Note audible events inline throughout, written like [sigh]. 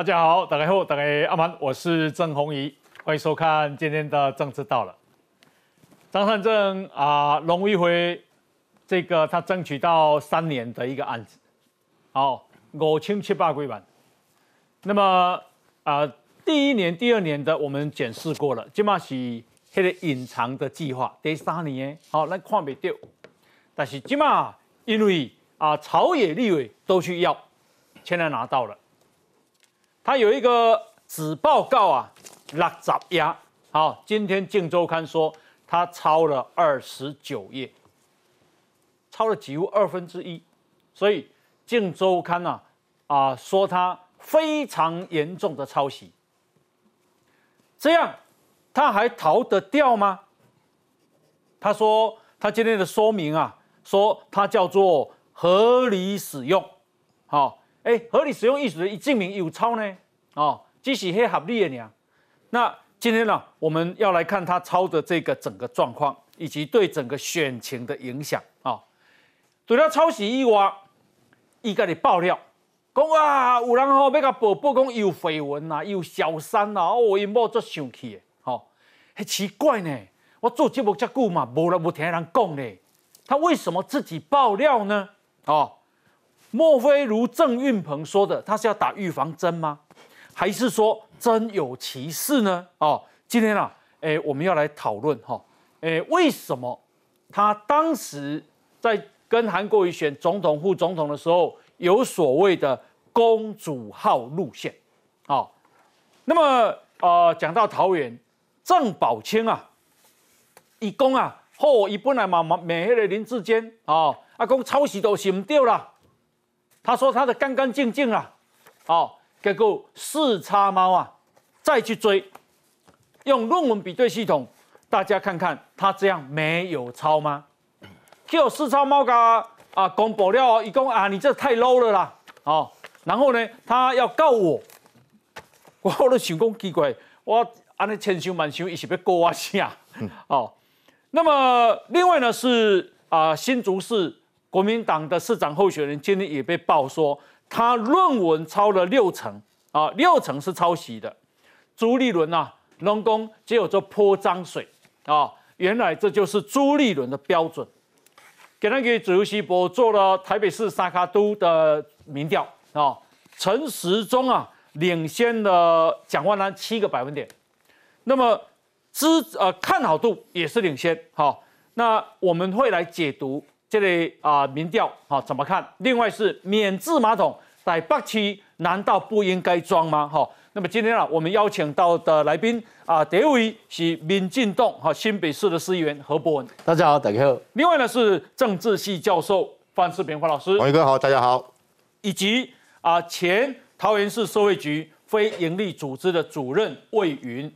大家好，大家好，大家阿曼，我是郑红怡，欢迎收看今天的政治到了。张善政啊，龙一辉，这个他争取到三年的一个案子，好五千七百几万。那么啊，第一年、第二年的我们检视过了，起码是迄个隐藏的计划。第三年好，咱看不到，但是起码因为啊，朝野立委都去要，现在拿到了。他有一个子报告啊，六十页。好，今天《镜周刊》说。他抄了二十九页，抄了几乎二分之一，所以《镜周刊》呐啊说他非常严重的抄袭，这样他还逃得掉吗？他说他今天的说明啊，说他叫做合理使用，好，哎，合理使用意思一证明有抄呢，哦，只是很合理的呀，那。今天呢，我们要来看他抄的这个整个状况，以及对整个选情的影响啊。对了抄袭以外，伊甲你爆料，讲啊，有人吼要甲报报讲有绯闻呐，有小三呐，哦，因某足生气的，吼，很奇怪呢。我做节目遮久嘛，无人无听人讲呢，他为什么自己爆料呢？哦，莫非如郑运鹏说的，他是要打预防针吗？还是说？真有其事呢？哦，今天啊，哎，我们要来讨论哈，哎，为什么他当时在跟韩国瑜选总统、副总统的时候，有所谓的公主号路线？哦，那么呃，讲到桃园郑宝清啊，一公啊，后一本来嘛嘛美黑的林志坚啊，阿公抄袭都洗不掉了，他说他的干干净净啊，哦。结果四叉猫啊，再去追，用论文比对系统，大家看看他这样没有抄吗？叫四叉猫噶啊公布了，一共啊你这太 low 了啦，哦，然后呢他要告我，我都想讲奇怪，我安尼千想万想，一是要告我啥？哦，那么另外呢是啊新竹市国民党的市长候选人今天也被报说。他论文抄了六成啊，六成是抄袭的。朱立伦呐，龙工只有做泼脏水啊，原来这就是朱立伦的标准。给那个自由西博做了台北市沙卡都的民调啊，陈时中啊领先了蒋万安七个百分点，那么支呃看好度也是领先。好，那我们会来解读。这类啊民调啊怎么看？另外是免治马桶在北区难道不应该装吗？哈，那么今天啊我们邀请到的来宾啊第一位是民进党哈新北市的市议员何伯文，大家好，大家好。另外呢是政治系教授范世平范老师，王一哥好，大家好。以及啊前桃园市社会局非营利组织的主任魏云，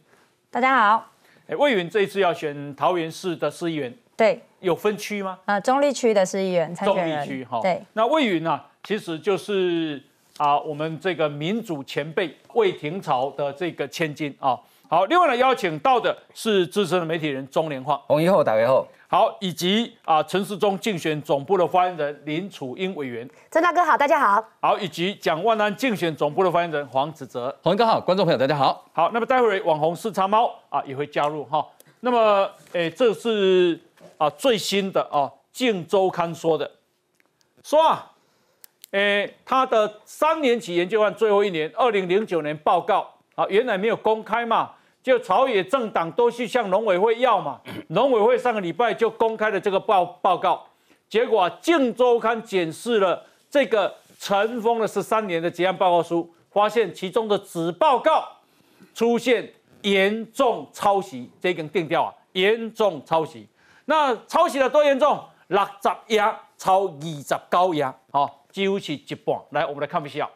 大家好。哎，魏云这一次要选桃园市的市议员。对，有分区吗？呃，中立区的是议员参选人。中立区哈，对。那魏云呢，其实就是啊，我们这个民主前辈魏廷朝的这个千金啊。好，另外呢，邀请到的是资深的媒体人钟连晃。红衣后打开后。好，以及啊，陈世忠竞选总部的发言人林楚英委员。曾大哥好，大家好。好，以及蒋万安竞选总部的发言人黄子哲。洪哥好，观众朋友大家好。好，那么待会网红四叉猫啊也会加入哈。那么，诶，这是。啊，最新的啊，《镜周刊》说的，说啊，诶，他的三年期研究案最后一年，二零零九年报告啊，原来没有公开嘛，就朝野政党都去向农委会要嘛，农委会上个礼拜就公开了这个报报告，结果啊《镜周刊》检视了这个尘封了十三年的结案报告书，发现其中的子报告出现严重抄袭，这根定调啊，严重抄袭。那抄袭了多严重？六十页抄二十九页，好，几乎是一半。来，我们来看一下，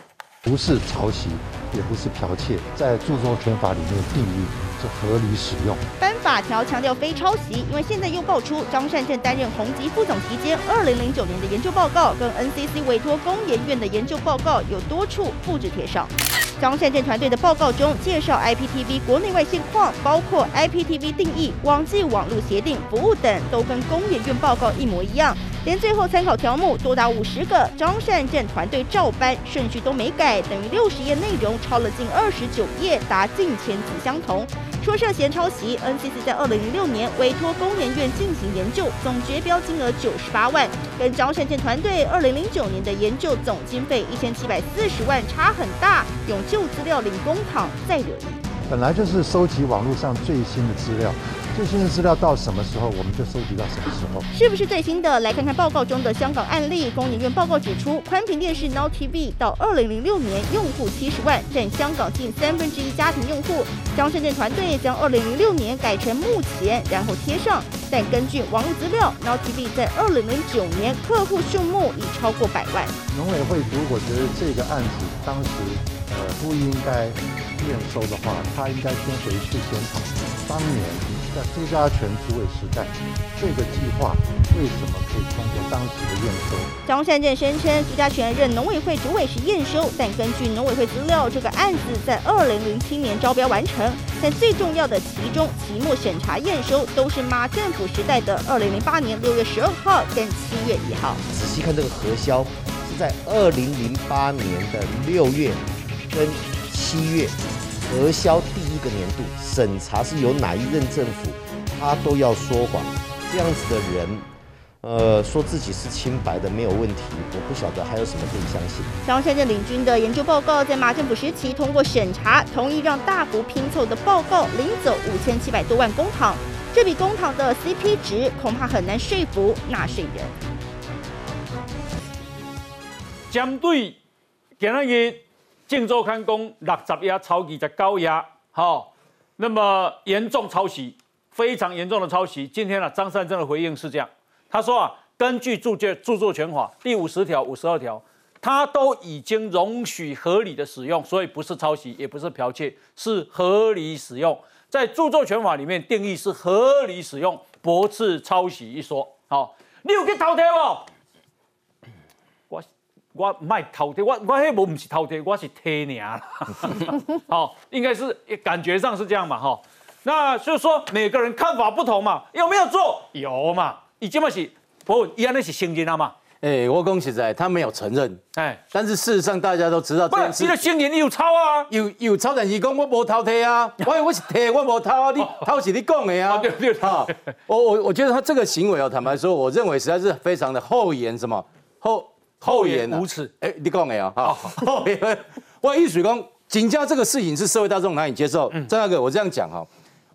不是抄袭，也不是剽窃，在著作权法里面定义是合理使用。颁法条强调非抄袭，因为现在又爆出张善政担任宏基副总期间，二零零九年的研究报告跟 NCC 委托工研院的研究报告有多处复制贴上。张善政团队的报告中介绍 IPTV 国内外现况，包括 IPTV 定义、网际网络协定服务等，都跟工研院报告一模一样。连最后参考条目多达五十个，张善政团队照搬顺序都没改，等于六十页内容抄了近二十九页，达近千字相同。说涉嫌抄袭，NCC 在二零零六年委托工研院进行研究，总决标金额九十八万，跟张善建团队二零零九年的研究总经费一千七百四十万差很大，用旧资料领公帑再惹。本来就是收集网络上最新的资料。最新的资料到什么时候，我们就收集到什么时候。是不是最新的？来看看报告中的香港案例。工研院报告指出，宽屏电视 Now TV 到二零零六年用户七十万，占香港近三分之一家庭用户。张胜建团队将二零零六年改成目前，然后贴上。但根据网络资料，Now TV 在二零零九年客户数目已超过百万。农委会如果觉得这个案子当时呃不应该验收的话，他应该先回去检讨当年。在朱家全主委时代，这个计划为什么可以通过当时的验收？张善政声称，朱家全任农委会主委时验收，但根据农委会资料，这个案子在二零零七年招标完成。但最重要的其中期末审查验收，都是马政府时代的二零零八年六月十二号跟七月一号。仔细看这个核销，是在二零零八年的六月跟七月。核销第一个年度审查是由哪一任政府，他都要说谎，这样子的人，呃，说自己是清白的没有问题，我不晓得还有什么可以相信。张先生领军的研究报告在马政府时期通过审查，同意让大幅拼凑的报告领走五千七百多万公帑，这笔公帑的 CP 值恐怕很难说服纳税人。针对今日。晋州刊公六十页超二十九页，好，那么严重抄袭，非常严重的抄袭。今天呢，张善政的回应是这样，他说啊，根据著作著作权法第五十条、五十二条，他都已经容许合理的使用，所以不是抄袭，也不是剽窃，是合理使用。在著作权法里面定义是合理使用，驳斥抄袭一说。好，你有去偷听哦？我 [laughs] 卖偷贴，我我迄无唔是偷贴，我是贴尔啦。[laughs] 好，应该是感觉上是这样嘛，哈。那就是说每个人看法不同嘛，有没有做？有嘛。已经嘛是，不，伊安尼是承认啊嘛。哎，我讲实在，他没有承认。哎，但是事实上大家都知道，不是，你的承认你有抄啊，有有抄，但是讲我无偷贴啊，[laughs] 我我是贴，我无偷啊，你偷是你讲的啊。对对对，我我我觉得他这个行为啊，坦白说，我认为实在是非常的厚颜，什么厚。厚颜无耻！哎，你讲的啊，好，厚颜。[laughs] 我意思讲，警教这个事情是社会大众难以接受。张大哥，我这样讲哈，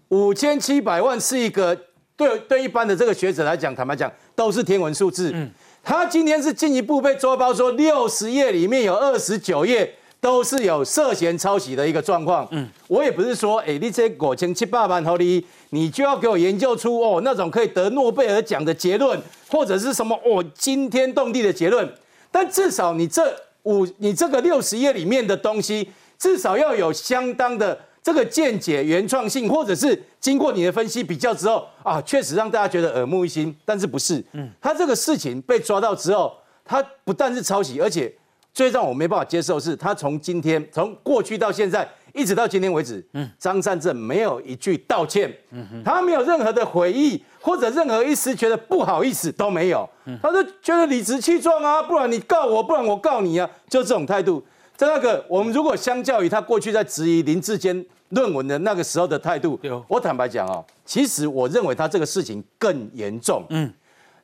五千七百万是一个对对一般的这个学者来讲，坦白讲都是天文数字。嗯，他今天是进一步被抓包，说六十页里面有二十九页都是有涉嫌抄袭的一个状况。嗯，我也不是说，哎，你这五千七百万，好你你就要给我研究出哦那种可以得诺贝尔奖的结论，或者是什么哦惊天动地的结论。但至少你这五，你这个六十页里面的东西，至少要有相当的这个见解、原创性，或者是经过你的分析比较之后啊，确实让大家觉得耳目一新。但是不是？嗯，他这个事情被抓到之后，他不但是抄袭，而且最让我没办法接受是，他从今天从过去到现在。一直到今天为止，嗯，张善政没有一句道歉，嗯哼，他没有任何的悔意或者任何一丝觉得不好意思都没有，他就觉得理直气壮啊，不然你告我，不然我告你啊，就这种态度。在那个我们如果相较于他过去在质疑林志坚论文的那个时候的态度，我坦白讲啊，其实我认为他这个事情更严重。嗯，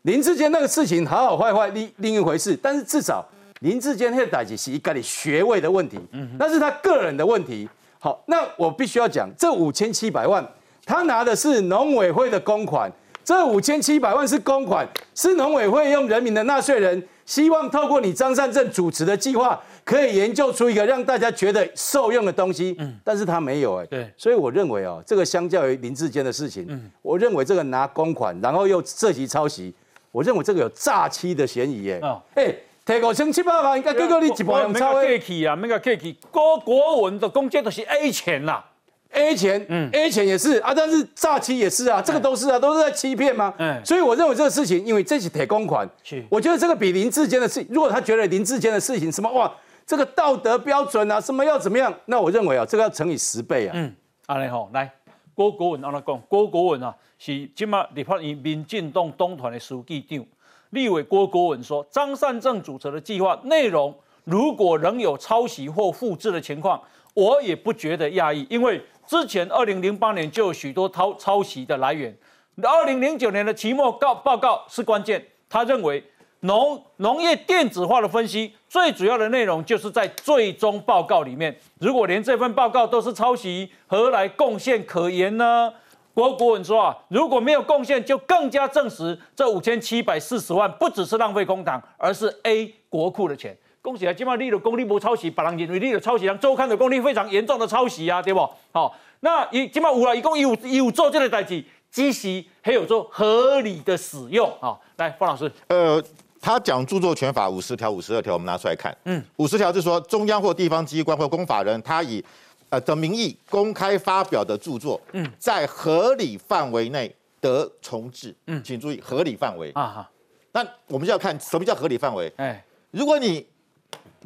林志坚那个事情好好坏坏另另一回事，但是至少林志坚那个代志是一个你学位的问题，嗯，那是他个人的问题。好，那我必须要讲，这五千七百万，他拿的是农委会的公款，这五千七百万是公款，是农委会用人民的纳税人，希望透过你张善政主持的计划，可以研究出一个让大家觉得受用的东西。嗯，但是他没有哎。对，所以我认为哦，这个相较于林志坚的事情，嗯，我认为这个拿公款，然后又涉及抄袭，我认为这个有诈欺的嫌疑哎。哦，哎。提五千七百万，应该结果你一百用抄的。客气啊，那个客气。郭国文的公借都是 A 钱啦，A 钱，嗯，A 钱也是啊，但是诈欺也是啊，这个都是啊，都是在欺骗吗？嗯，所以我认为这个事情，因为这是铁公款，是，我觉得这个比林志坚的事，如果他觉得林志坚的事情什么哇，这个道德标准啊，什么要怎么样，那我认为啊，这个要乘以十倍啊。嗯，阿你好，来，郭国文，阿你讲，郭国文啊，是今麦立法院民进党党团的书记长。立委郭国文说，张善政主持的计划内容如果仍有抄袭或复制的情况，我也不觉得讶异，因为之前二零零八年就有许多抄抄袭的来源。二零零九年的期末告报告是关键，他认为农农业电子化的分析最主要的内容就是在最终报告里面。如果连这份报告都是抄袭，何来贡献可言呢？郭国文说啊，如果没有贡献，就更加证实这五千七百四十万不只是浪费公帑，而是 A 国库的钱。恭喜啊，今麦你的功力不抄袭，别人认为你的抄袭，人周刊的功力非常严重的抄袭啊，对不？好，那一今麦有了，一共有有做这个代志，积习还有做合理的使用啊。来，方老师，呃，他讲著作权法五十条、五十二条，我们拿出来看。嗯，五十条是说中央或地方机关或公法人，他以呃的名义公开发表的著作，嗯，在合理范围内得重置。嗯，请注意合理范围啊哈。那我们就要看什么叫合理范围。哎，如果你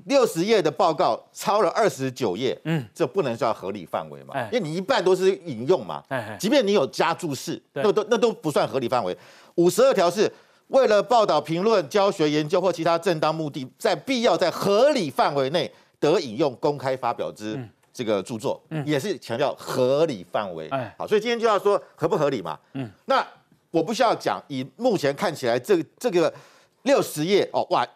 六十页的报告超了二十九页，嗯，这不能叫合理范围嘛？因为你一半都是引用嘛。哎，即便你有加注释，那都那都不算合理范围。五十二条是为了报道、评论、教学、研究或其他正当目的，在必要在合理范围内得引用、公开发表之。这个著作也是强调合理范围，好，所以今天就要说合不合理嘛。嗯，那我不需要讲，以目前看起来，这这个六十页哦，哇，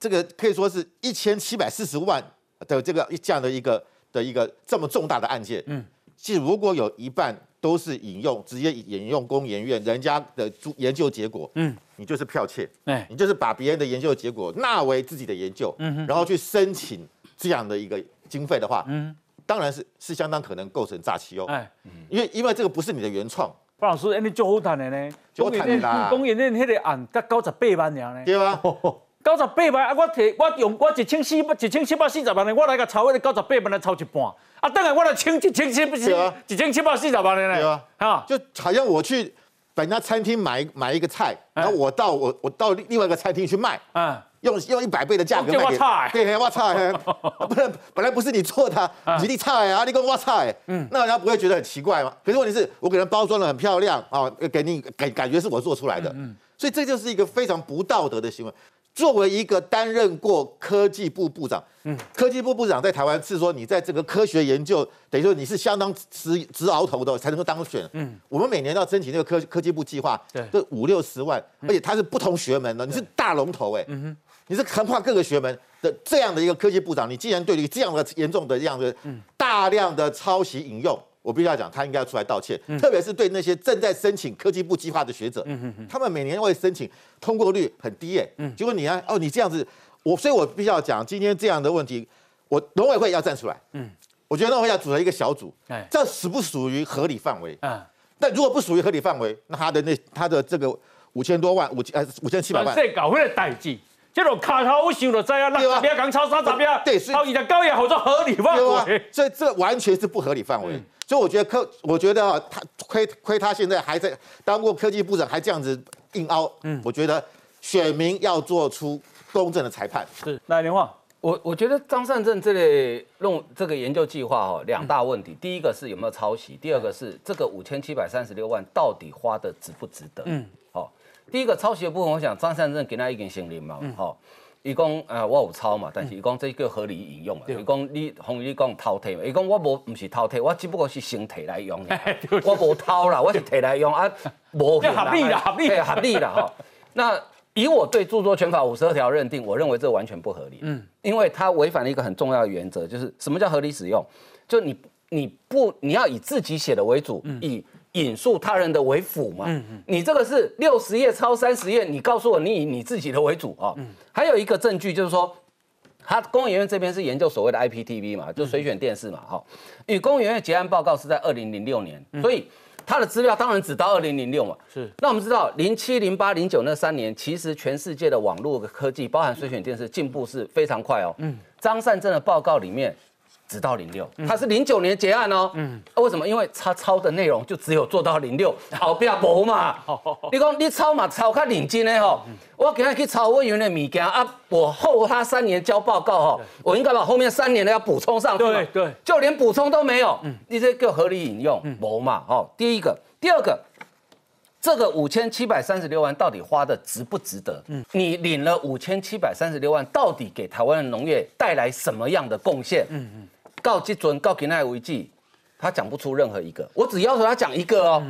这个可以说是一千七百四十万的这个这样的一个的一个这么重大的案件，嗯，其实如果有一半都是引用直接引用工研院人家的研究结果，嗯，你就是剽窃，哎，你就是把别人的研究结果纳为自己的研究，嗯，然后去申请这样的一个经费的话，嗯。当然是是相当可能构成诈欺哦，哎，因为因为这个不是你的原创。范老师，哎，你就好谈的呢，就谈啦。公园那那个案才九十八万呢，对啊，[laughs] 九十八万啊！我提我用我一千四百一千七百四十万呢，我来甲抄那个九十八万来抄一半，啊，等下我来清一千七百一千七百四十万的呢，对啊，哈，就好像我去本家餐厅买买一个菜，然后我到我我到另外一个餐厅去卖，嗯。用用一百倍的价格卖给，[laughs] 对，我菜，[laughs] 不然本来不是你做的，你你差啊，你跟我差，嗯，那人家不会觉得很奇怪吗？可是问题是我给人包装的很漂亮啊，给你感感觉是我做出来的，嗯，所以这就是一个非常不道德的行为。作为一个担任过科技部部长，嗯，科技部部长在台湾是说你在这个科学研究，等于说你是相当直直鳌头的才能够当选，嗯，我们每年要申请那个科科技部计划，对，这五六十万，而且它是不同学门的，你是大龙头哎，嗯哼。你是横跨各个学门的这样的一个科技部长，你既然对于这样的严重的这样的大量的抄袭引用，我必须要讲，他应该要出来道歉。特别是对那些正在申请科技部计划的学者，他们每年会申请通过率很低耶。结果你啊，哦，你这样子，我所以我必须要讲，今天这样的问题，我农委会要站出来。嗯，我觉得农委会要组成一个小组，这属不属于合理范围？啊，但如果不属于合理范围，那他的那他的这个五千多万五千呃五千七百万，这搞回来代志。这种卡头我想就知啊，那十边讲超三十秒，对，超一的高也好做合理范围，所以这完全是不合理范围。所以我觉得科，我觉得他亏亏他现在还在当过科技部长，还这样子硬凹。嗯，我觉得选民要做出公正的裁判。是，来连话，我我觉得张善政这类弄这个研究计划哦，两大问题，第一个是有没有抄袭，第二个是这个五千七百三十六万到底花的值不值得？嗯。第一个抄袭的部分，我想张善政给他一点信任嘛，吼，伊讲呃我有抄嘛，但是伊讲这个合理引用嘛，伊讲你红你讲偷摕嘛，伊讲我无唔是偷摕，我只不过是先摕来用，[laughs] 我无偷啦，我是摕来用啊，无 [laughs] 合理啦，合理。啦，合理啦，哈。那以我对著作权法五十二条认定，我认为这完全不合理，嗯，因为它违反了一个很重要的原则，就是什么叫合理使用？就你你不你要以自己写的为主，以。引述他人的为辅嘛？嗯嗯，你这个是六十页抄三十页，你告诉我你以你自己的为主啊？嗯，还有一个证据就是说，他公研院这边是研究所谓的 IPTV 嘛，就随选电视嘛，哈。与公研院结案报告是在二零零六年，所以他的资料当然只到二零零六嘛。是。那我们知道零七、零八、零九那三年，其实全世界的网络科技，包含随选电视，进步是非常快哦。嗯。张善政的报告里面。只到零六，他是零九年结案哦。嗯，为什么？因为他抄的内容就只有做到零六，好不要博嘛。你讲你抄嘛，抄较认真的吼。我给他去抄委员的物件啊，我后他三年交报告哈，我应该把后面三年的要补充上去对对，就连补充都没有。嗯，你这个合理引用，博嘛。哦，第一个，第二个，这个五千七百三十六万到底花的值不值得？嗯，你领了五千七百三十六万，到底给台湾的农业带来什么样的贡献？嗯嗯，告基准告给奈违纪，他讲不出任何一个，我只要求他讲一个哦，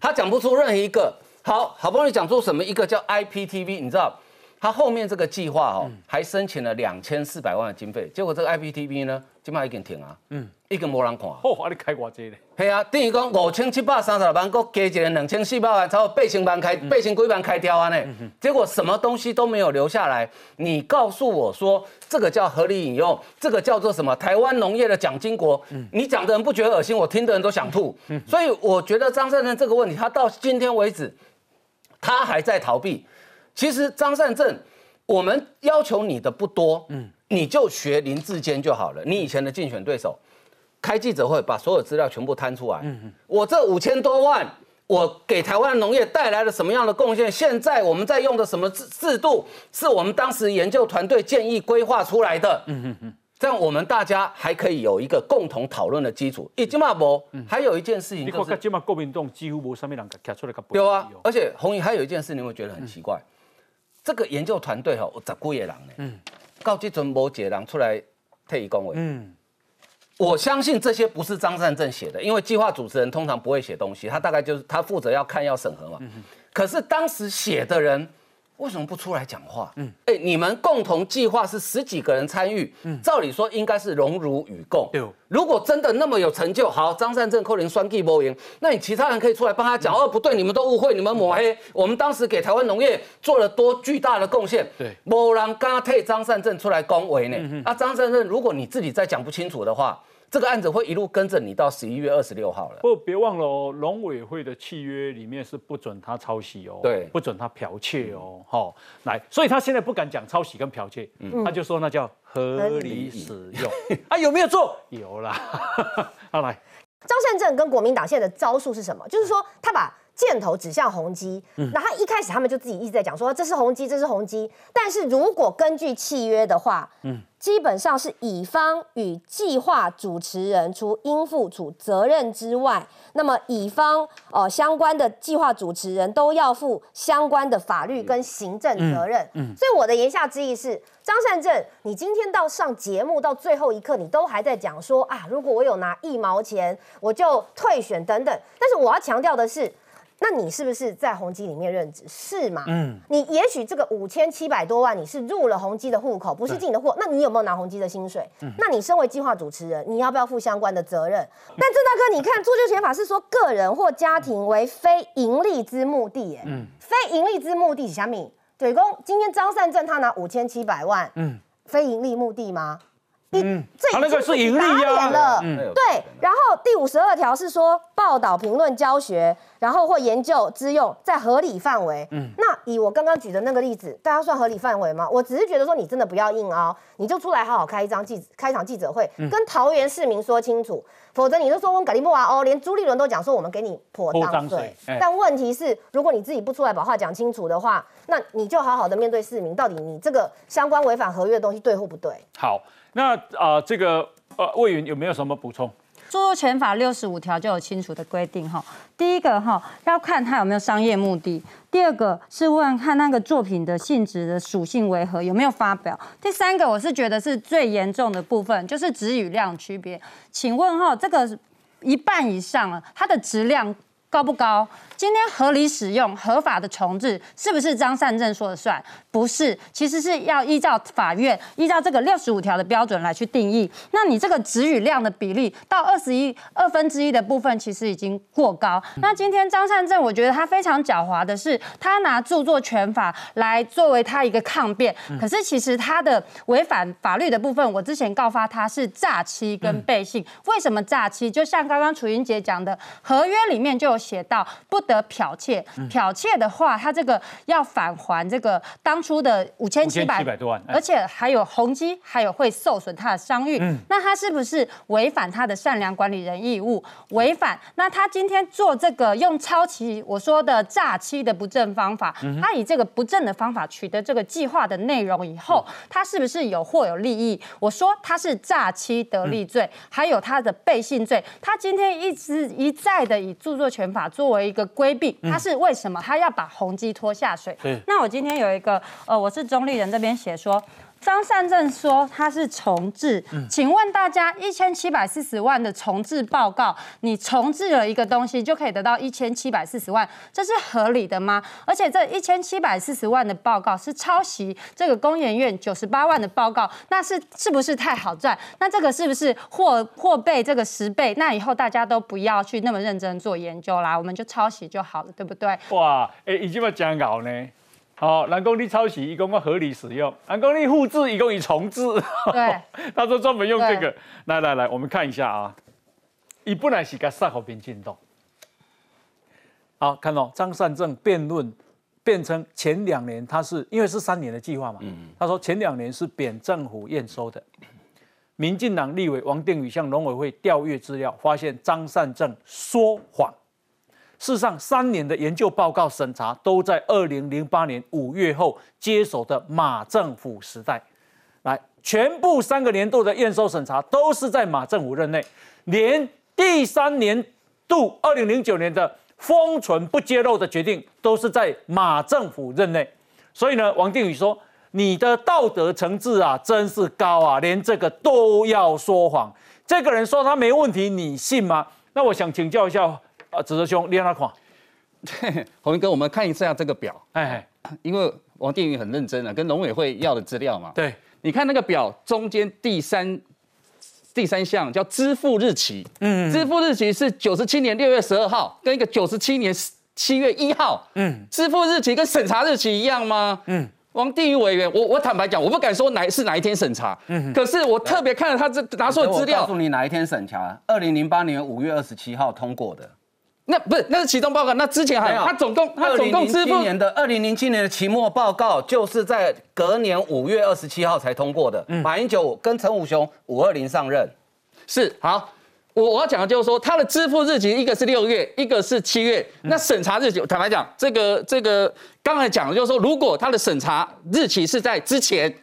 他讲不出任何一个。好好不容易讲出什么一个叫 IPTV，你知道？他后面这个计划哦，还申请了两千四百万的经费，结果这个 IPTV 呢，基本上已经停啊，嗯，已经没人看。哦，啊，你开偌济咧？系啊，等于讲五千七百三十六万，搁加一个两千四百万，超过八千万开，八千几万开掉啊呢？结果什么东西都没有留下来。你告诉我说，这个叫合理引用，这个叫做什么？台湾农业的蒋经国，你讲的人不觉得恶心？我听的人都想吐。所以我觉得张善政这个问题，他到今天为止，他还在逃避。其实张善政，我们要求你的不多，嗯，你就学林志坚就好了。你以前的竞选对手，开记者会把所有资料全部摊出来。嗯嗯，我这五千多万，我给台湾农业带来了什么样的贡献？现在我们在用的什么制制度，是我们当时研究团队建议规划出来的。嗯嗯嗯，这样我们大家还可以有一个共同讨论的基础。已经嘛不，还有一件事情就是，今嘛国民党几乎无什么人卡出来。有啊，而且红姨还有一件事，你会觉得很奇怪。这个研究团队吼，有十几个人呢。嗯，到这阵无一个人出来替伊讲话。嗯，我相信这些不是张善政写的，因为计划主持人通常不会写东西，他大概就是他负责要看要审核嘛。嗯可是当时写的人。为什么不出来讲话？嗯，哎，你们共同计划是十几个人参与，嗯，照理说应该是荣辱与共。对，如果真的那么有成就，好，张善政扣零双 G 波赢，那你其他人可以出来帮他讲。哦，不对，你们都误会，你们抹黑。我们当时给台湾农业做了多巨大的贡献。对，某人刚替张善政出来恭维呢。啊，张善政，如果你自己再讲不清楚的话。这个案子会一路跟着你到十一月二十六号了。不，别忘了哦，农委会的契约里面是不准他抄袭哦，对，不准他剽窃哦，好，来，所以他现在不敢讲抄袭跟剽窃，嗯他就说那叫合理使用。[laughs] 啊，有没有做？有啦。[laughs] 好，来，张善政跟国民党现在的招数是什么？就是说他把。箭头指向宏基，然后一开始他们就自己一直在讲说这是宏基，这是宏基。但是如果根据契约的话，嗯，基本上是乙方与计划主持人除应负主责任之外，那么乙方呃相关的计划主持人都要负相关的法律跟行政责任。嗯，所以我的言下之意是，张善政，你今天到上节目到最后一刻，你都还在讲说啊，如果我有拿一毛钱，我就退选等等。但是我要强调的是。那你是不是在宏基里面任职？是吗？嗯，你也许这个五千七百多万你是入了宏基的户口，不是进你的货。那你有没有拿宏基的薪水？嗯，那你身为计划主持人，你要不要负相关的责任？但郑大哥，你看做就权法是说个人或家庭为非盈利之目的，哎，嗯，非盈利之目的，小米，对公，今天张善政他拿五千七百万，嗯，非盈利目的吗？嗯，他那个是盈利呀，对。然后第五十二条是说报道、评论、教学，然后或研究之用，在合理范围。嗯，那以我刚刚举的那个例子，大家算合理范围吗？我只是觉得说，你真的不要硬凹，你就出来好好开一张记开场记者会，跟桃园市民说清楚，否则你就说问格里莫娃哦，连朱立伦都讲说我们给你泼脏水。但问题是，如果你自己不出来把话讲清楚的话，那你就好好的面对市民，到底你这个相关违反合约的东西对或不对？好。那啊，这个呃，魏云有没有什么补充？著作权法六十五条就有清楚的规定哈。第一个哈，要看他有没有商业目的；第二个是问看那个作品的性质的属性为何，有没有发表；第三个我是觉得是最严重的部分，就是质与量区别。请问哈，这个一半以上了，它的质量高不高？今天合理使用合法的重置，是不是张善政说了算？不是，其实是要依照法院依照这个六十五条的标准来去定义。那你这个值与量的比例到二十一二分之一的部分，其实已经过高。那今天张善政，我觉得他非常狡猾的是，他拿著作权法来作为他一个抗辩。可是其实他的违反法律的部分，我之前告发他是诈欺跟背信。为什么诈欺？就像刚刚楚云杰讲的，合约里面就有写到不。得剽窃，剽窃的话，他这个要返还这个当初的五千七百多万，而且还有宏基，还有会受损他的商誉。那他是不是违反他的善良管理人义务？违反？那他今天做这个用超期我说的诈欺的不正方法，他以这个不正的方法取得这个计划的内容以后，他是不是有获有利益？我说他是诈欺得利罪，还有他的背信罪。他今天一直一再的以著作权权法作为一个规避，他是为什么他要把宏基拖下水？那我今天有一个呃，我是中立人这边写说。张善政说他是重置，请问大家一千七百四十万的重置报告，你重置了一个东西就可以得到一千七百四十万，这是合理的吗？而且这一千七百四十万的报告是抄袭这个工研院九十八万的报告，那是是不是太好赚？那这个是不是或或被这个十倍？那以后大家都不要去那么认真做研究啦，我们就抄袭就好了，对不对？哇，哎，已经要讲稿呢。好，南宫你抄袭，一共要合理使用；南宫你复制，一共以重置。对，[laughs] 他说专门用这个。来来来，我们看一下啊。一本来是个善和平进动。好，看到张善政辩论变成前两年，他是因为是三年的计划嘛。嗯。他说前两年是扁政府验收的。民进党立委王定宇向农委会调阅资料，发现张善政说谎。事实上，三年的研究报告审查都在二零零八年五月后接手的马政府时代，来，全部三个年度的验收审查都是在马政府任内，连第三年度二零零九年的封存不揭露的决定都是在马政府任内。所以呢，王定宇说：“你的道德层次啊，真是高啊，连这个都要说谎。”这个人说他没问题，你信吗？那我想请教一下。啊，子哲兄，你让他看。[laughs] 洪明哥，我们看一下这个表。哎，[coughs] 因为王定宇很认真啊，跟农委会要的资料嘛。对，你看那个表中间第三第三项叫支付日期。嗯，支付日期是九十七年六月十二号，跟一个九十七年七月一号。嗯，支付日期跟审查日期一样吗？嗯，王定宇委员，我我坦白讲，我不敢说哪是哪一天审查。嗯，可是我特别看了他这拿出的资料。告诉你哪一天审查？二零零八年五月二十七号通过的。那不是，那是启动报告。那之前还有，他总共他总共支付年的二零零七年的期末报告，就是在隔年五月二十七号才通过的。马英九跟陈武雄五二零上任，是好。我我要讲的就是说，他的支付日期一个是六月，一个是七月。那审查日期，坦白讲，这个这个刚才讲的就是说，如果他的审查日期是在之前，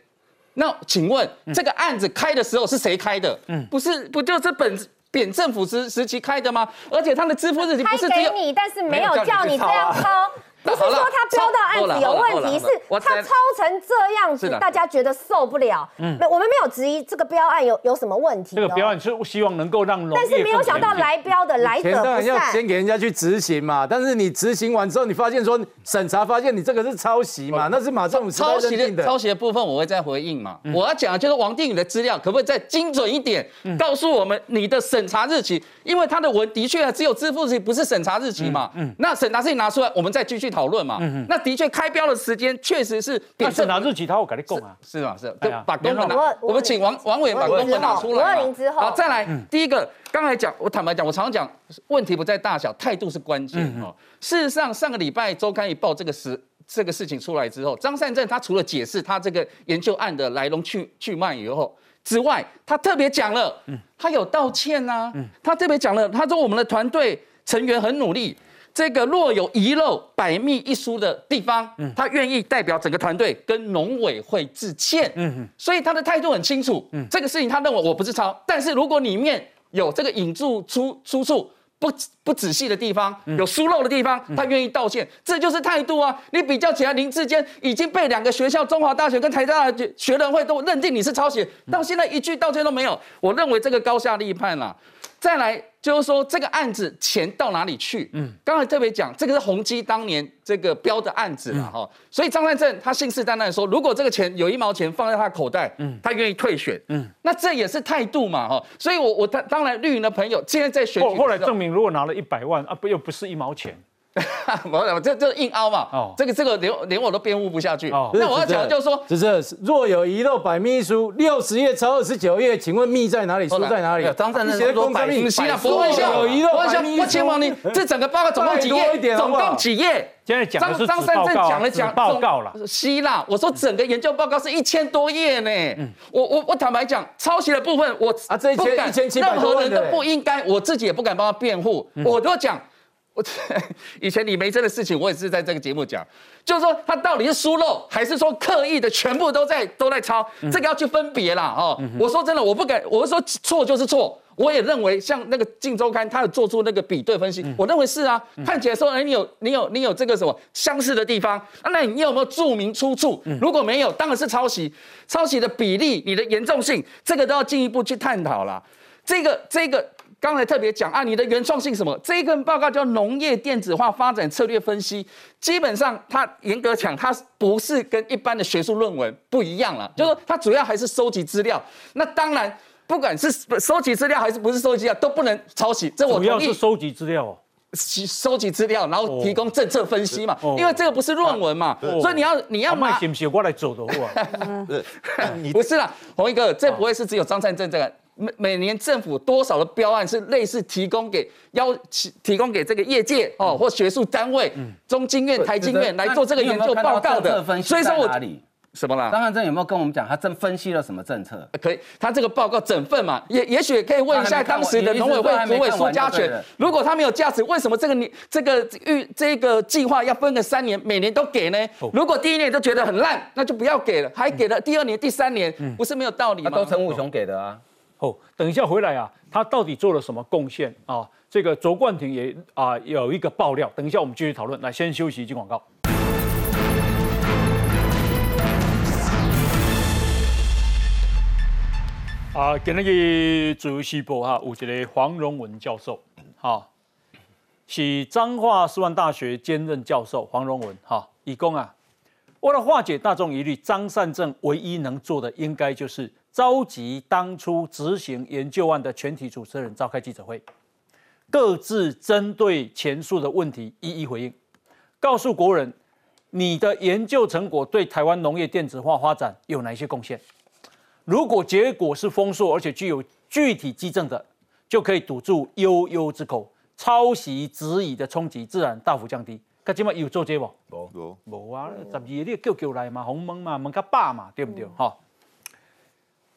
那请问这个案子开的时候是谁开的？嗯，不是，不就是本。扁政府时时期开的吗？而且他的支付日期不是只有你，但是没有叫你这样抄。不是说他标到案子有问题，是他抄成这样子，大家觉得受不了。嗯，我们没有质疑这个标案有有什么问题。这个标案是希望能够让，但是没有想到来标的来者不善。要先给人家去执行嘛，但是你执行完之后，你发现说审查发现你这个是抄袭嘛，那是马政府抄袭的抄袭的部分，我会再回应嘛。我要讲的就是王定宇的资料，可不可以再精准一点，告诉我们你的审查日期？因为他的文的确只有支付日期，不是审查日期嘛。嗯，那审查日期拿出来，我们再继续讨论嘛。嗯那的确开标的时间确实是。那审查日期他会给你供啊？是吗？是。把公文拿，我们请王王委员把公文拿出来。五二零之后。好，再来第一个，刚才讲，我坦白讲，我常常讲，问题不在大小，态度是关键哦。事实上，上个礼拜周刊一报这个事这个事情出来之后，张善政他除了解释他这个研究案的来龙去去脉以后。之外，他特别讲了，他有道歉呐，他特别讲了，他说我们的团队成员很努力，这个若有遗漏百密一疏的地方，他愿意代表整个团队跟农委会致歉，嗯所以他的态度很清楚，嗯这个事情他认为我不是抄，但是如果里面有这个引注出出处。不不仔细的地方，有疏漏的地方，他愿意道歉，这就是态度啊！你比较起来，林志坚已经被两个学校，中华大学跟台大学人会都认定你是抄袭，到现在一句道歉都没有，我认为这个高下立判了。再来。就是说这个案子钱到哪里去？嗯，刚才特别讲，这个是宏基当年这个标的案子了哈，所以张善政他信誓旦旦说，如果这个钱有一毛钱放在他口袋，嗯，他愿意退选，嗯，那这也是态度嘛哈，所以我我当当然绿营的朋友现在在选举，后来证明如果拿了一百万啊，不又不是一毛钱。[laughs] 我这这硬凹嘛，哦，这个这个连连我都辩护不下去。哦，那我要讲就是说，只是若有遗漏百密书，六十页抄二十九页，请问密在哪里？书在哪里？张善政说百密，行了，不问下，有遗漏百密书。我请问你，[laughs] 这整个报告总共几页？总共几页？现在讲的是张三正讲了讲报告了。希腊，我说整个研究报告是一千多页呢。嗯，我我我坦白讲，抄袭的部分我啊这一千一千七百任何人都不应该，我自己也不敢帮他辩护。我都讲。我以前李梅珍的事情，我也是在这个节目讲，就是说他到底是疏漏，还是说刻意的全部都在都在抄，这个要去分别啦哦。我说真的，我不敢，我是说错就是错，我也认为像那个《镜周刊》，他有做出那个比对分析，我认为是啊，看起来说，哎，你有你有你有这个什么相似的地方，那你有没有注明出处？如果没有，当然是抄袭，抄袭的比例、你的严重性，这个都要进一步去探讨啦。这个这个。刚才特别讲啊，你的原创性什么？这一份报告叫《农业电子化发展策略分析》，基本上它严格讲，它不是跟一般的学术论文不一样了，就是说它主要还是收集资料。那当然，不管是收集资料还是不是收集资料，都不能抄袭。这我主要是收集资料，哦收集资料，然后提供政策分析嘛。因为这个不是论文嘛，所以你要你要买，行不行？我来走的话，[laughs] 不是啦，红一哥，这不会是只有张善政这个。每每年政府多少的标案是类似提供给邀提供给这个业界哦或学术单位，中经院、台经院来做这个研究报告的，所以说我什么啦？张汉正有没有跟我们讲他正分析了什么政策？可以，他这个报告整份嘛，也也许可以问一下当时的农委会主委苏家全，如果他没有价值，为什么这个你这个预这个计划要分个三年，每年都给呢？如果第一年都觉得很烂，那就不要给了，还给了第二年、第三年，不是没有道理吗？都陈武雄给的啊。哦，等一下回来啊，他到底做了什么贡献啊？这个卓冠廷也啊有一个爆料，等一下我们继续讨论。来，先休息一进广告。啊，今日自由时报哈有一个黄荣文教授，哈，是彰化师范大学兼任教授黄荣文哈，以供啊，为了化解大众疑虑，张善政唯一能做的应该就是。召集当初执行研究案的全体主持人召开记者会，各自针对前述的问题一一回应，告诉国人你的研究成果对台湾农业电子化发展有哪些贡献。如果结果是丰硕而且具有具体基证的，就可以堵住悠悠之口，抄袭质疑的冲击自然大幅降低。可今嘛有做这不？无无啊！十二你叫叫来嘛，红问嘛，问个爸嘛，对不对？哈。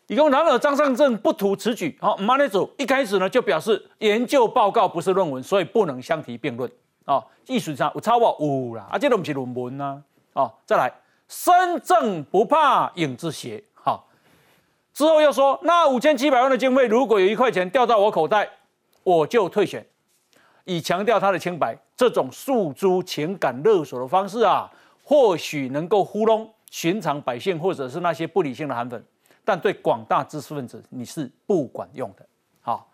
以供然而张尚正不图此举，好，马内祖一开始呢就表示研究报告不是论文，所以不能相提并论。啊，艺术上有抄我有啦，啊，这都不是论文呐。哦，再来，身正不怕影子斜。好，之后又说，那五千七百万的经费，如果有一块钱掉到我口袋，我就退选，以强调他的清白。这种诉诸情感勒索的方式啊，或许能够糊弄寻常百姓，或者是那些不理性的韩粉。但对广大知识分子你是不管用的，好，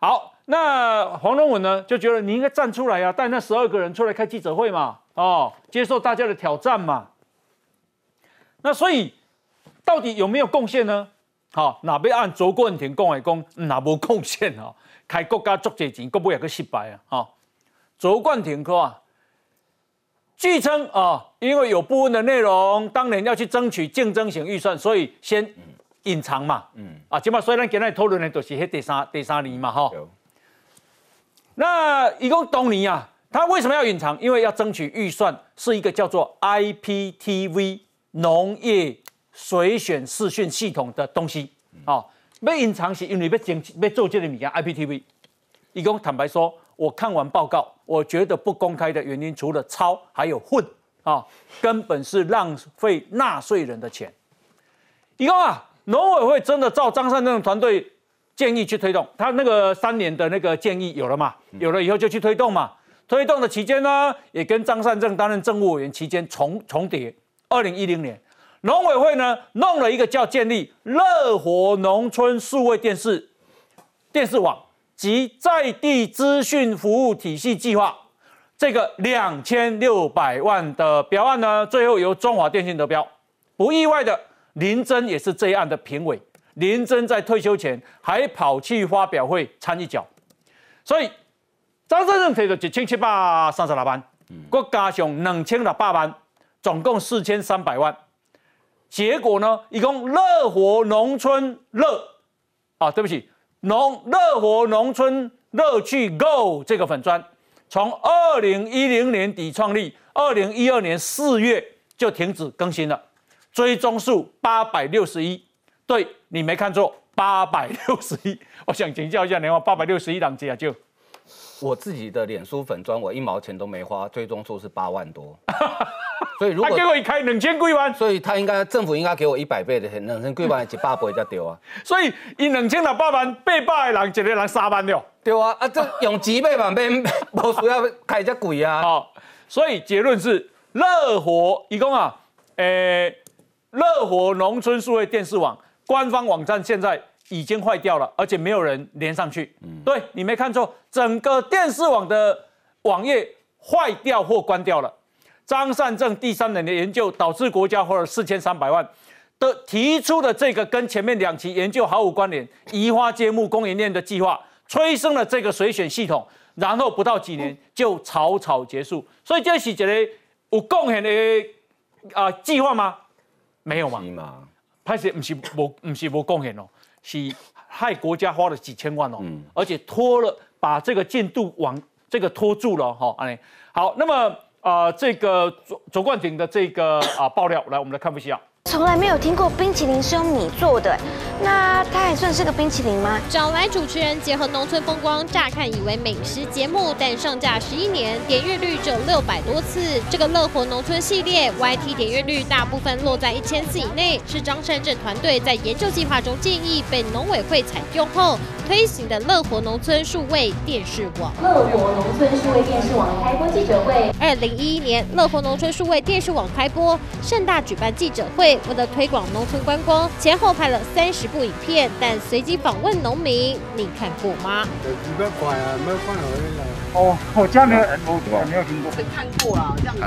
好，那黄龙文呢就觉得你应该站出来呀，带那十二个人出来开记者会嘛，哦，接受大家的挑战嘛。那所以到底有没有贡献呢？好，哪边按卓冠廷讲来讲，哪无贡献啊？开国家足济钱，国不也个失败啊？好，卓冠廷说啊，据称啊，因为有部分的内容当年要去争取竞争型预算，所以先。隐藏嘛，嗯啊，起码虽然今日讨论的都是迄第三第三年嘛，哈。那一共当年啊，他为什么要隐藏？因为要争取预算，是一个叫做 IPTV 农业水选视讯系统的东西啊。要隐藏是因为要整要做这个物件 IPTV。一共坦白说，我看完报告，我觉得不公开的原因，除了抄还有混啊，根本是浪费纳税人的钱。一共啊。农委会真的照张善政团队建议去推动，他那个三年的那个建议有了嘛？有了以后就去推动嘛。推动的期间呢，也跟张善政担任政务委员期间重重叠。二零一零年，农委会呢弄了一个叫建立乐活农村数位电视电视网及在地资讯服务体系计划，这个两千六百万的标案呢，最后由中华电信得标。不意外的。林真也是这一案的评委，林真在退休前还跑去发表会参一脚，所以张善政提了一千七百三十六万，国加上两千六百万，总共四千三百万。结果呢，一共乐活农村乐啊，对不起，农乐活农村乐趣 Go 这个粉砖，从二零一零年底创立，二零一二年四月就停止更新了。追踪数八百六十一，对你没看错，八百六十一。我想请教一下，你话八百六十一档啊？就我自己的脸书粉砖，我一毛钱都没花，追踪数是八万多。[laughs] 所以如果他给我一开两千几万，所以他应该政府应该给我一百倍的钱，两千几万一百倍才对啊。[laughs] 所以以两千六百万八百个人，一个人三万了。对啊，啊这用几百万买，[laughs] 无需要开这贵啊。好，所以结论是乐活一共啊，诶、乐活农村数位电视网官方网站现在已经坏掉了，而且没有人连上去。对你没看错，整个电视网的网页坏掉或关掉了。张善政第三年的研究导致国家花了四千三百万。的提出的这个跟前面两期研究毫无关联，移花接木供应链的计划，催生了这个水选系统，然后不到几年就草草结束。所以这是一个有贡献的啊、计划吗？没有嘛？是嘛？拍摄不是无不是无贡献哦，是害国家花了几千万哦，而且拖了把这个进度往这个拖住了哈、哦。哎，好，那么呃，这个卓卓冠廷的这个啊、爆料，来我们来看分析啊。从来没有听过冰淇淋是用米做的，那它还算是个冰淇淋吗？找来主持人结合农村风光，乍看以为美食节目，但上架十一年，点阅率只有六百多次。这个乐活农村系列 YT 点阅率大部分落在一千次以内，是张善政团队在研究计划中建议，被农委会采用后推行的乐活农村数位电视网。乐活农村数位电视网开播记者会。二零一一年，乐活农村数位电视网开播，盛大举办记者会，为了推广农村观光，前后拍了三十部影片，但随机访问农民，你看过吗？比较快啊。哦，我家没有，我没有听过。看过啦，这样子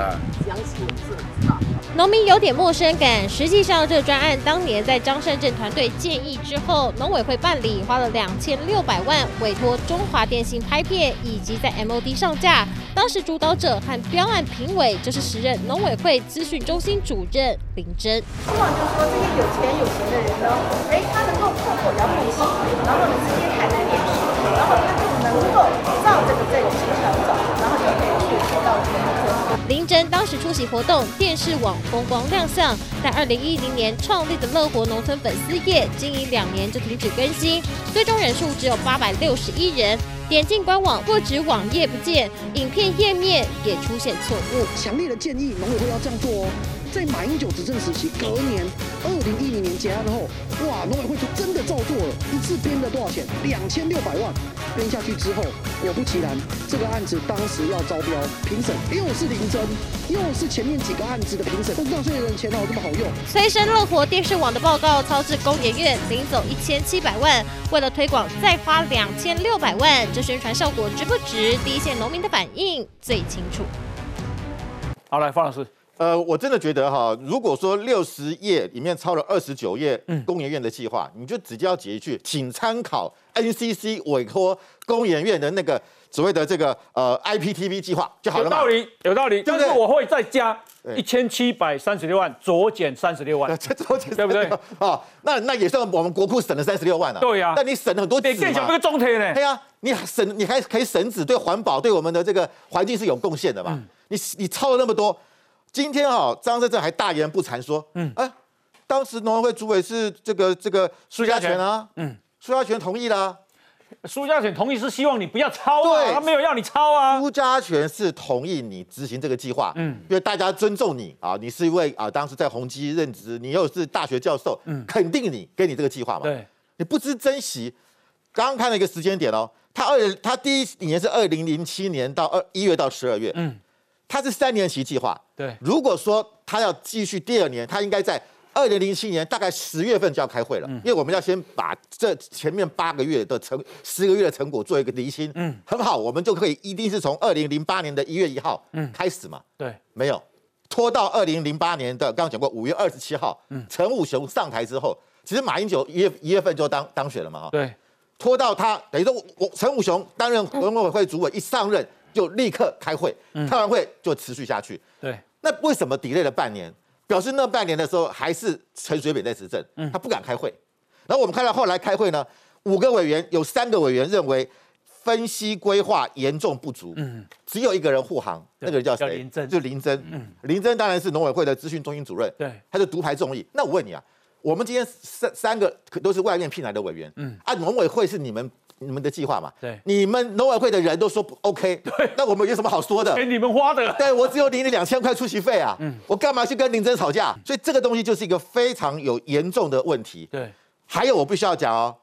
讲起我是很知道。农民有点陌生感，实际上这专案当年在张善政团队建议之后，农委会办理，花了两千六百万委托中华电信拍片，以及在 MOD 上架。当时主导者和标案评委就是时任农委会资讯中心主任林真。希望就是说这些有钱有闲的人呢，哎，他能够破口摇木器，然后呢直接当时出席活动，电视网风光亮相，但二零一零年创立的乐活农村粉丝页经营两年就停止更新，最终人数只有八百六十一人。点进官网，不止网页不见，影片页面也出现错误。强烈的建议农委会要这样做哦。在马英九执政时期，隔年二零一零年结案后，哇，农委会就真的照做了，一次编了多少钱？两千六百万，编下去之后，果不其然，这个案子当时要招标，评审又是林真，又是前面几个案子的评审，都纳税人钱哪有这么好用？催生乐活电视网的报告操至工研院，领走一千七百万，为了推广再花两千六百万，这宣传效果值不值？第一线农民的反应最清楚。好，来方老师。呃，我真的觉得哈，如果说六十页里面抄了二十九页工研院的计划，你就直接要截一句，请参考 NCC 委托工研院的那个所谓的这个呃 IPTV 计划就好了嘛。有道理，有道理，对不对但是我会再加一千七百三十六万，左减三十六万，[laughs] 这左减对不对？啊，[laughs] 那那也算我们国库省了三十六万了。对呀那你省了很多纸更小嘛那个中铁呢？对呀，你省你还可以省纸，对环保对我们的这个环境是有贡献的嘛。你你抄了那么多，今天哈张善政还大言不惭说，嗯啊，当时农委会主委是这个这个苏家全啊，嗯，苏家全同意啦。苏家全同意是希望你不要抄啊，他没有要你抄啊。苏家全是同意你执行这个计划，嗯，因为大家尊重你啊，你是一位啊，当时在宏基任职，你又是大学教授，嗯，肯定你，给你这个计划嘛，对，你不知珍惜。刚刚看了一个时间点哦，他二他第一年是二零零七年到二一月到十二月，嗯，他是三年期计划，对，如果说他要继续第二年，他应该在二零零七年大概十月份就要开会了，因为我们要先把这前面八个月的成十个月的成果做一个厘清，嗯，很好，我们就可以一定是从二零零八年的一月一号嗯。开始嘛，对，没有拖到二零零八年的刚刚讲过五月二十七号，嗯，陈武雄上台之后，其实马英九一月一月份就当当选了嘛，哈，对，拖到他等于说我我陈武雄担任文委会主委一上任就立刻开会，开完会就持续下去，对，那为什么 delay 了半年？表示那半年的时候还是陈水扁在执政，他不敢开会。然后我们看到后来开会呢，五个委员有三个委员认为分析规划严重不足，只有一个人护航，那个人叫谁？林真就林真。林真当然是农委会的资讯中心主任，对，他就独排众议。那我问你啊，我们今天三三个可都是外面聘来的委员，嗯，啊，农委会是你们你们的计划嘛。对，你们农委会的人都说不 OK，对，那我们有什么好说的？给你们花的，[laughs] 对我只有领你两千块出席费啊，嗯，我干嘛去跟林真吵架？所以这个东西就是一个非常有严重的问题。对，还有我必须要讲哦，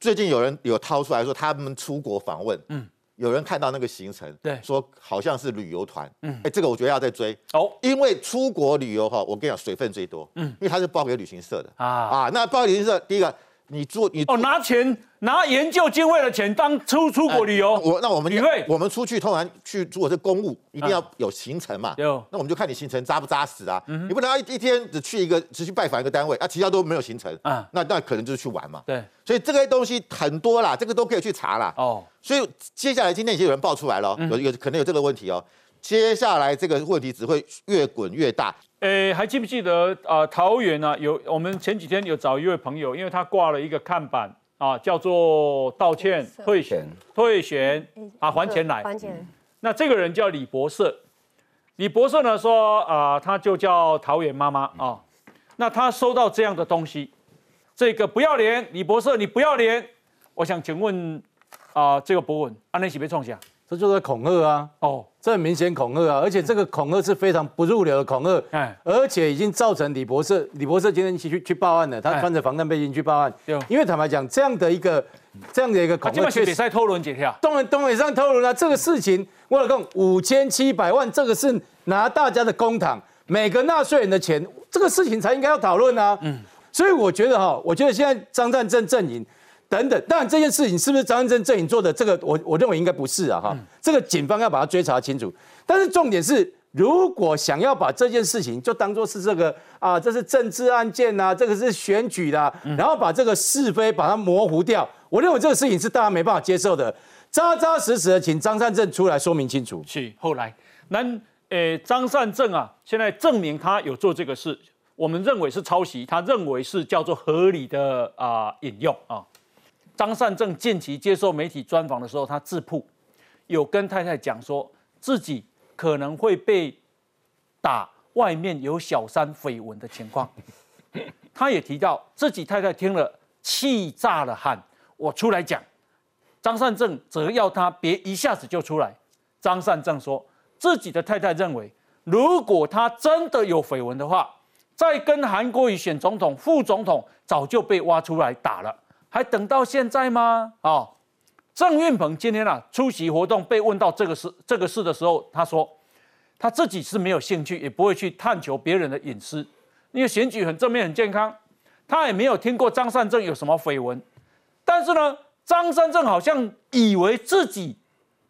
最近有人有掏出来说他们出国访问，嗯。有人看到那个行程，对，说好像是旅游团，嗯，哎，这个我觉得要再追。哦，因为出国旅游哈，我跟你讲水分最多，嗯，因为他是包给旅行社的。啊。啊，那包给旅行社，第一个你做你哦拿钱拿研究经费的钱当出出国旅游，我那我们旅费。我们出去通常去做是公务，一定要有行程嘛，有，那我们就看你行程扎不扎实啊，你不能一一天只去一个只去拜访一个单位啊，其他都没有行程啊，那那可能就是去玩嘛，对，所以这个东西很多啦，这个都可以去查啦，哦。所以接下来今天已经有人爆出来了，有有可能有这个问题哦。接下来这个问题只会越滚越大。诶，还记不记得啊？桃园呢有我们前几天有找一位朋友，因为他挂了一个看板啊，叫做道歉退选退选啊还钱来还钱。那这个人叫李博士，李博士呢说啊，他就叫桃园妈妈啊。那他收到这样的东西，这个不要脸，李博士你不要脸。我想请问。啊，这个博文，安内喜被创下，这就是恐吓啊！哦，这很明显恐吓啊！而且这个恐吓是非常不入流的恐吓，哎，而且已经造成李博士，李博士今天去去报案了，他穿着防弹背心去报案，因为坦白讲，这样的一个这样的一个恐吓，确实在偷轮解跳，东东北上偷轮啊！这个事情，我老公五千七百万，这个是拿大家的公帑，每个纳税人的钱，这个事情才应该要讨论啊！嗯，所以我觉得哈，我觉得现在张善政阵营。等等，当然这件事情是不是张善正阵营做的？这个我我认为应该不是啊，哈，这个警方要把它追查清楚。但是重点是，如果想要把这件事情就当做是这个啊，这是政治案件呐，这个是选举的，然后把这个是非把它模糊掉，我认为这个事情是大家没办法接受的。扎扎实实的，请张善政出来说明清楚。是后来，那呃，张善政啊，现在证明他有做这个事，我们认为是抄袭，他认为是叫做合理的啊引用啊。张善政近期接受媒体专访的时候，他自曝有跟太太讲说自己可能会被打，外面有小三绯闻的情况。[laughs] 他也提到自己太太听了气炸了，喊我出来讲。张善政则要他别一下子就出来。张善政说自己的太太认为，如果他真的有绯闻的话，在跟韩国瑜选总统、副总统早就被挖出来打了。还等到现在吗？啊，郑运鹏今天啊出席活动，被问到这个事这个事的时候，他说他自己是没有兴趣，也不会去探求别人的隐私，因为选举很正面很健康，他也没有听过张善政有什么绯闻。但是呢，张善政好像以为自己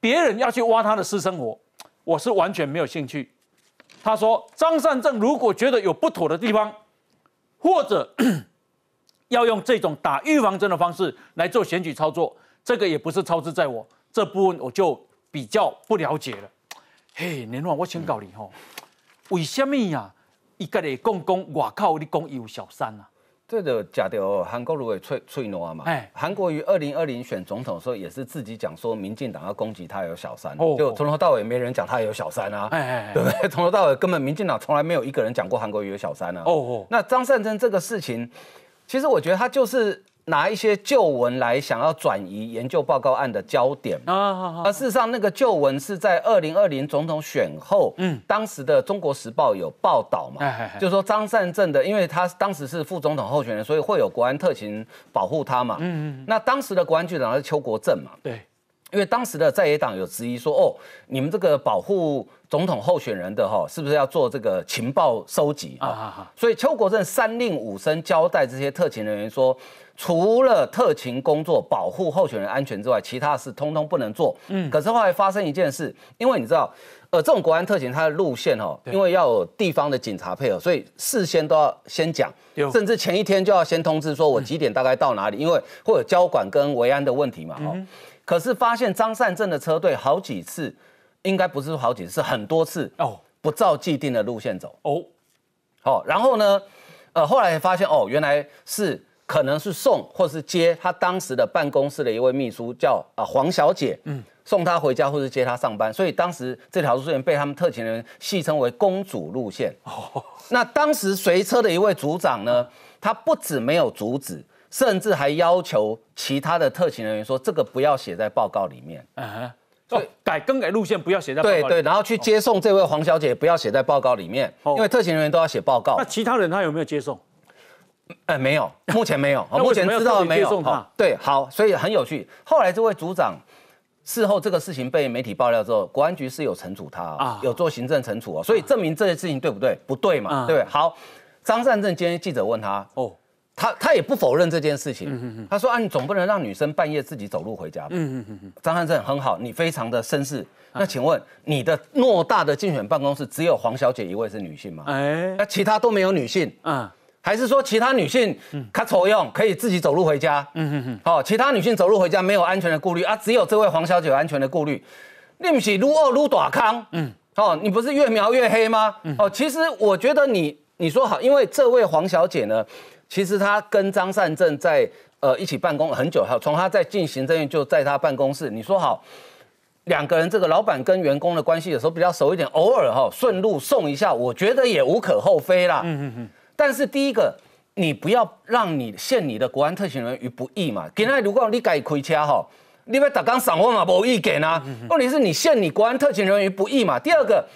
别人要去挖他的私生活，我是完全没有兴趣。他说张善政如果觉得有不妥的地方，或者。要用这种打预防针的方式来做选举操作，这个也不是操之在我这部分，我就比较不了解了。嘿，年华，我请教你吼，为什么呀？一个人讲讲，外靠你讲有小三啊？这个假的韩国如果脆脆诺嘛，哎，韩国于二零二零选总统的时候也是自己讲说，民进党要攻击他有小三，就从头到尾没人讲他有小三啊，哎，对不对？[laughs] 从头到尾根本民进党从来没有一个人讲过韩国瑜有小三啊。哦哦，那张善珍这个事情。其实我觉得他就是拿一些旧闻来想要转移研究报告案的焦点。啊，而事实上那个旧闻是在二零二零总统选后，嗯，当时的《中国时报》有报道嘛，就说张善政的，因为他当时是副总统候选人，所以会有国安特勤保护他嘛，嗯嗯，那当时的国安局长是邱国正嘛，对。因为当时的在野党有质疑说，哦，你们这个保护总统候选人的哈，是不是要做这个情报收集啊？所以邱国正三令五申交代这些特勤人员说，除了特勤工作保护候选人安全之外，其他事通通不能做。嗯，可是后来发生一件事，因为你知道，呃，这种国安特勤它的路线哈，因为要有地方的警察配合，所以事先都要先讲，甚至前一天就要先通知说我几点大概到哪里，因为会有交管跟维安的问题嘛，哈。可是发现张善政的车队好几次，应该不是好几次，很多次哦，不照既定的路线走。哦，好，然后呢，呃，后来发现哦，原来是可能是送或是接他当时的办公室的一位秘书叫啊黄小姐，嗯，送他回家或是接他上班，所以当时这条路线被他们特勤人戏称为公主路线。哦，那当时随车的一位组长呢，他不止没有阻止。甚至还要求其他的特勤人员说这个不要写在报告里面。啊，哦，改更改路线不要写在报告里对对，然后去接送这位黄小姐，不要写在报告里面，因为特勤人员都要写报告那。其他人他有没有接送？呃，没有，目前没有，那目前知道没有。对，好，所以很有趣。后来这位组长事后这个事情被媒体爆料之后，国安局是有惩处他哦啊有做行政惩处哦，所以证明这件事情对不对？不对嘛，啊对不对？好，张善政今天记者问他，哦，他他也不否认这件事情，他说啊，你总不能让女生半夜自己走路回家吧？嗯嗯嗯嗯，张汉政很好，你非常的绅士。那请问你的偌大的竞选办公室只有黄小姐一位是女性吗？哎，那其他都没有女性？嗯还是说其他女性她丑用可以自己走路回家？嗯嗯嗯，哦，其他女性走路回家没有安全的顾虑啊，只有这位黄小姐有安全的顾虑。你不是撸二撸短康？嗯，哦，你不是越描越黑吗？哦，其实我觉得你你说好，因为这位黄小姐呢，其实他跟张善政在呃一起办公很久，还有从他在进行政院就在他办公室，你说好。两个人这个老板跟员工的关系有时候比较熟一点，偶尔哈顺路送一下，我觉得也无可厚非啦。嗯嗯嗯。但是第一个，你不要让你陷你的国安特勤人员于不义嘛。今天如果你改开车哈，你要打刚赏我嘛，无意见啊。问题是你陷你国安特勤人员于不义嘛。第二个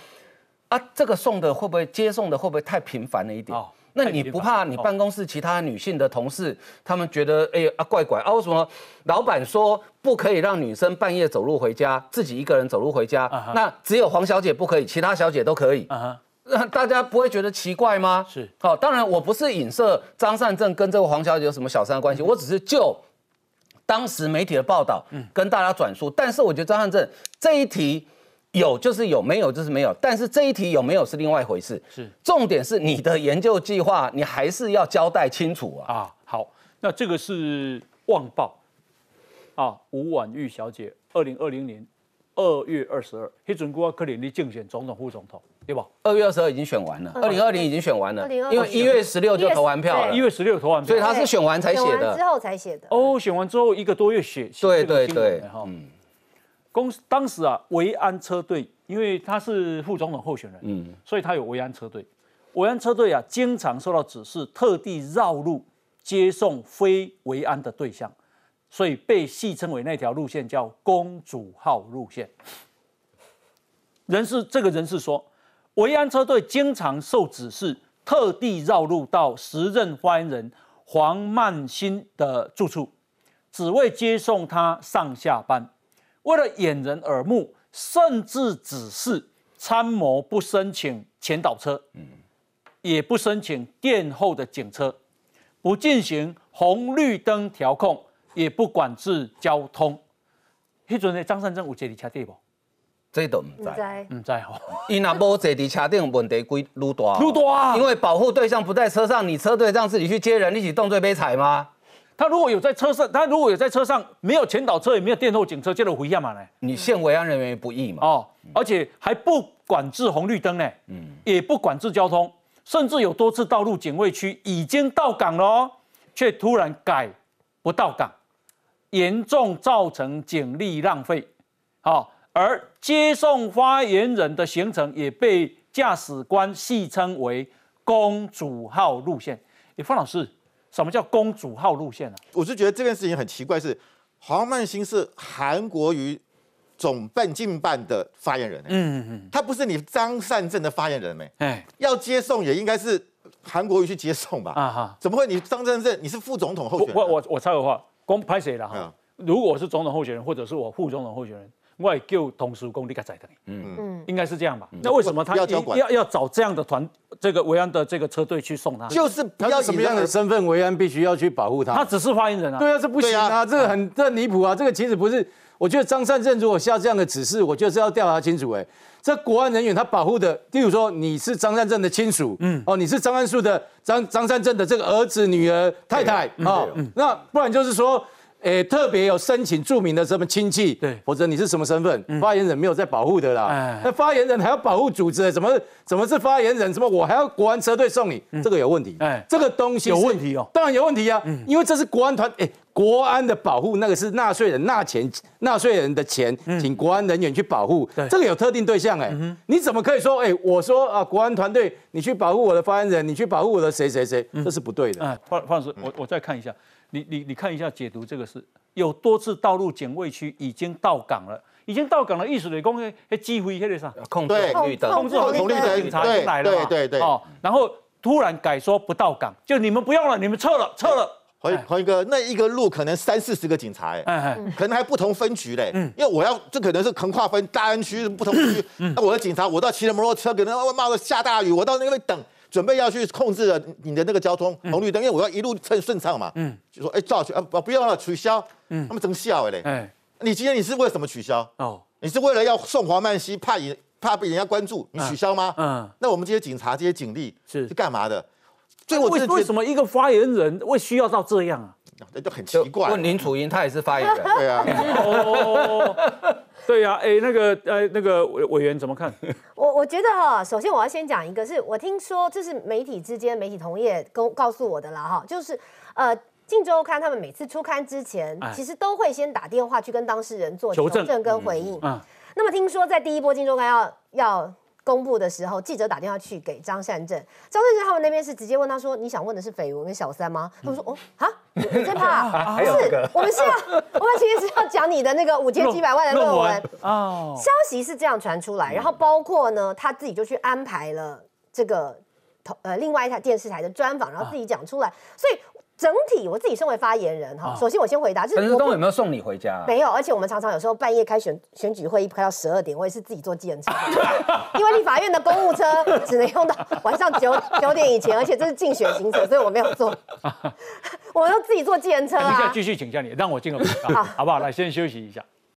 啊，这个送的会不会接送的会不会太频繁了一点？那你不怕你办公室其他女性的同事，他们觉得哎啊怪怪啊？为什么老板说不可以让女生半夜走路回家，自己一个人走路回家？那只有黄小姐不可以，其他小姐都可以。那大家不会觉得奇怪吗？是。好，当然我不是影射张善政跟这个黄小姐有什么小三的关系，我只是就当时媒体的报道跟大家转述。但是我觉得张善政这一题。有就是有，没有就是没有。但是这一题有没有是另外一回事。是，重点是你的研究计划，你还是要交代清楚啊。啊，好，那这个是旺报啊，吴婉玉小姐，二零二零年二月二十二，黑准国克林利竞选总统、副总统，对吧？二月二十二已经选完了，二零二零已经选完了，因为一月十六就投完票了，一月十六投完票，所以他是选完才写的之。后才写的。哦，选完之后一个多月写，写对这个对对。嗯公当时啊，维安车队，因为他是副总统候选人，嗯，所以他有维安车队。维安车队啊，经常受到指示，特地绕路接送非维安的对象，所以被戏称为那条路线叫“公主号路线”。人士这个人士说，维安车队经常受指示，特地绕路到时任发言人黄曼欣的住处，只为接送他上下班。为了掩人耳目，甚至指示参谋不申请前导车，也不申请殿后的警车，不进行红绿灯调控，也不管制交通。迄阵的张善政有坐伫车底无？这都唔在唔知吼。[laughs] 伊若无坐伫车顶，问题归愈大哦。愈大啊因为保护对象不在车上，你车队让自己去接人，一起动罪悲惨吗？他如果有在车上，他如果有在车上没有前导车，也没有电后警车，这个危险嘛呢？你陷维安人员于不易嘛？哦，而且还不管制红绿灯呢，嗯，也不管制交通，甚至有多次道路警卫区已经到岗了哦，却突然改不到岗，严重造成警力浪费。好、而接送发言人的行程也被驾驶官戏称为“公主号路线”。诶，方老师，什么叫公主号路线啊？我是觉得这件事情很奇怪是，黄曼兴是韩国瑜总办进办的发言人、欸，嗯嗯他不是你张善政的发言人没、哎，要接送也应该是韩国瑜去接送吧？啊哈，怎么会你张善政你是副总统候选人？我我我我插个话，公拍谁了哈嗯？如果我是总统候选人，或者是我副总统候选人，我也叫同事公你个在的，嗯，嗯，应该是这样吧？那为什么他要要要找这样的团这个维安的这个车队去送他？就是不要什么样的身份，维安必须要去保护他？他只是发言人啊。对啊，这不行啊，啊这个很这很离谱啊，这个其实不是。我觉得张善政如果下这样的指示，我觉得是要调查清楚。哎，这国安人员他保护的，例如说你是张善政的亲属，嗯，哦，你是张安树的张张善政的这个儿子、女儿、太太啊，那不然就是说。诶，特别有申请著名的什么亲戚，对。否则你是什么身份？发言人没有在保护的啦。哎。那发言人还要保护组织，怎么怎么是发言人？什么我还要国安车队送你？这个有问题。哎。这个东西有是问题哦。当然有问题啊，因为这是国安团，哎，国安的保护，那个是纳税人纳钱，纳税人的钱，请国安人员去保护，对。这个有特定对象，哎，你怎么可以说，哎，我说啊，国安团队，你去保护我的发言人，你去保护我的谁谁谁，这是不对的。哎，范范老师，我我再看一下，你你你看一下解读这个是有多次道路警卫区已经到岗了。已经到岗了，意思就是讲，迄迄机会迄个啥，控制对红绿灯，控制红绿灯，警察进来了嘛，对对对哦，然后突然改说不到岗，就你们不用了，你们撤了，撤了。黄黄一哥，那一个路可能三四十个警察，哎，可能还不同分局嘞，因为我要这可能是横跨分大安区不同区，那我的警察，我到骑着摩托车，可能冒着下大雨，我到那边等，准备要去控制了你的那个交通红绿灯，因为我要一路顺顺畅嘛，嗯，就说哎照去啊不不要了取消，嗯，他们真笑哎嘞，哎，你今天你是为什么取消？哦。你是为了要送黄曼西，怕你怕被人家关注，你取消吗？嗯，那我们这些警察、这些警力是是干嘛的？所以我为为什么一个发言人会需要到这样啊？那就很奇怪。问林楚英，他也是发言人。[laughs] 对啊。[laughs] 哦，对呀，哎，那个呃，那个委委员怎么看？[laughs] 我我觉得哈，首先我要先讲一个，是我听说这是媒体之间媒体同业跟告诉我的啦哈，就是呃。《镜周刊》他们每次出刊之前，其实都会先打电话去跟当事人做求证跟回应。嗯，那么听说在第一波《镜周刊》要要公布的时候，记者打电话去给张善政，张善政他们那边是直接问他说：“你想问的是绯闻跟小三吗？”他们说：“哦，哈，你在怕？[laughs] 不是，我们是要，我们其实是要讲你的那个五千七百万的论文。”哦，消息是这样传出来，然后包括呢，他自己就去安排了这个呃另外一台电视台的专访，然后自己讲出来，所以。整体我自己身为发言人哈，首先我先回答，就是陈时东有没有送你回家？没有，而且我们常常有时候半夜开选选举会议开到十二点，我也是自己坐计程车，[laughs] 因为立法院的公务车只能用到晚上九 [laughs] 九点以前，而且这是竞选行程，所以我没有坐，[laughs] 我都自己坐计程车啊。继续请教你，让我进个好，好不好？来，先休息一下。